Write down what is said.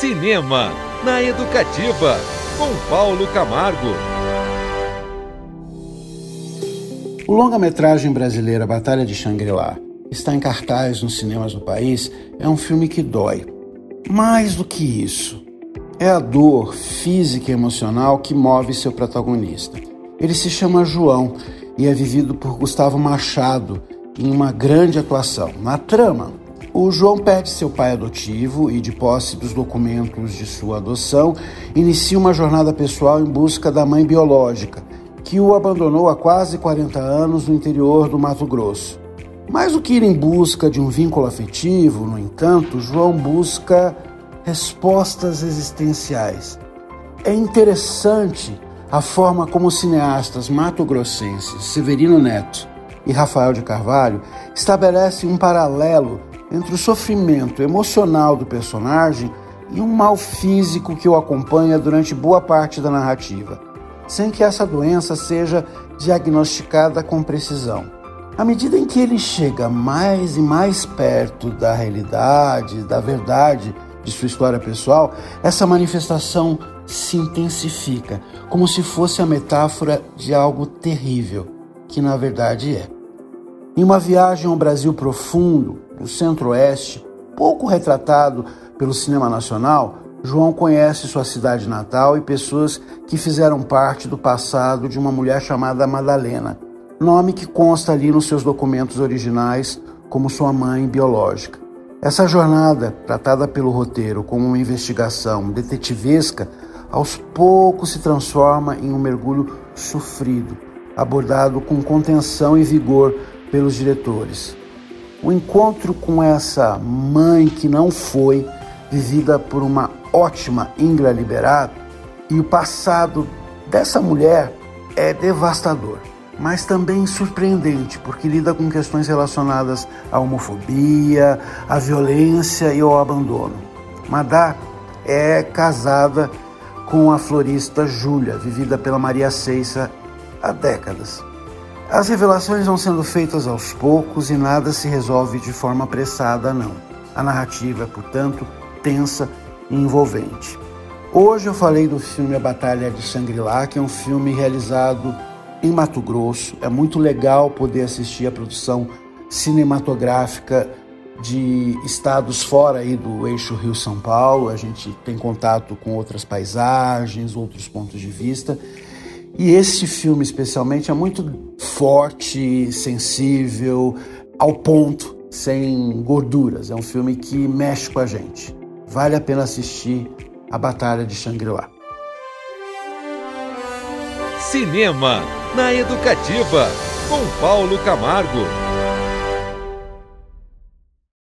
Cinema na Educativa, com Paulo Camargo. O longa-metragem brasileira Batalha de Shangri-La está em cartaz nos cinemas do país. É um filme que dói. Mais do que isso, é a dor física e emocional que move seu protagonista. Ele se chama João e é vivido por Gustavo Machado em uma grande atuação. Na trama, o João perde seu pai adotivo e, de posse dos documentos de sua adoção, inicia uma jornada pessoal em busca da mãe biológica, que o abandonou há quase 40 anos no interior do Mato Grosso. Mais do que ir em busca de um vínculo afetivo, no entanto, João busca respostas existenciais. É interessante a forma como os cineastas mato-grossenses Severino Neto e Rafael de Carvalho estabelecem um paralelo entre o sofrimento emocional do personagem e um mal físico que o acompanha durante boa parte da narrativa sem que essa doença seja diagnosticada com precisão. À medida em que ele chega mais e mais perto da realidade, da verdade de sua história pessoal, essa manifestação se intensifica, como se fosse a metáfora de algo terrível, que na verdade é. Em uma viagem ao Brasil profundo, no centro-oeste, pouco retratado pelo cinema nacional, João conhece sua cidade natal e pessoas que fizeram parte do passado de uma mulher chamada Madalena, nome que consta ali nos seus documentos originais como sua mãe biológica. Essa jornada, tratada pelo roteiro como uma investigação detetivesca, aos poucos se transforma em um mergulho sofrido, abordado com contenção e vigor pelos diretores. O encontro com essa mãe que não foi, vivida por uma ótima Ingra Liberato, e o passado dessa mulher é devastador, mas também surpreendente, porque lida com questões relacionadas à homofobia, à violência e ao abandono. Madá é casada com a florista Júlia, vivida pela Maria Ceissa há décadas. As revelações vão sendo feitas aos poucos e nada se resolve de forma apressada, não. A narrativa é, portanto, tensa e envolvente. Hoje eu falei do filme A Batalha de Shangri-La, que é um filme realizado em Mato Grosso. É muito legal poder assistir a produção cinematográfica de estados fora aí do eixo Rio-São Paulo. A gente tem contato com outras paisagens, outros pontos de vista. E esse filme, especialmente, é muito forte, sensível, ao ponto, sem gorduras. É um filme que mexe com a gente. Vale a pena assistir a Batalha de Shangri-La. Cinema na Educativa, com Paulo Camargo.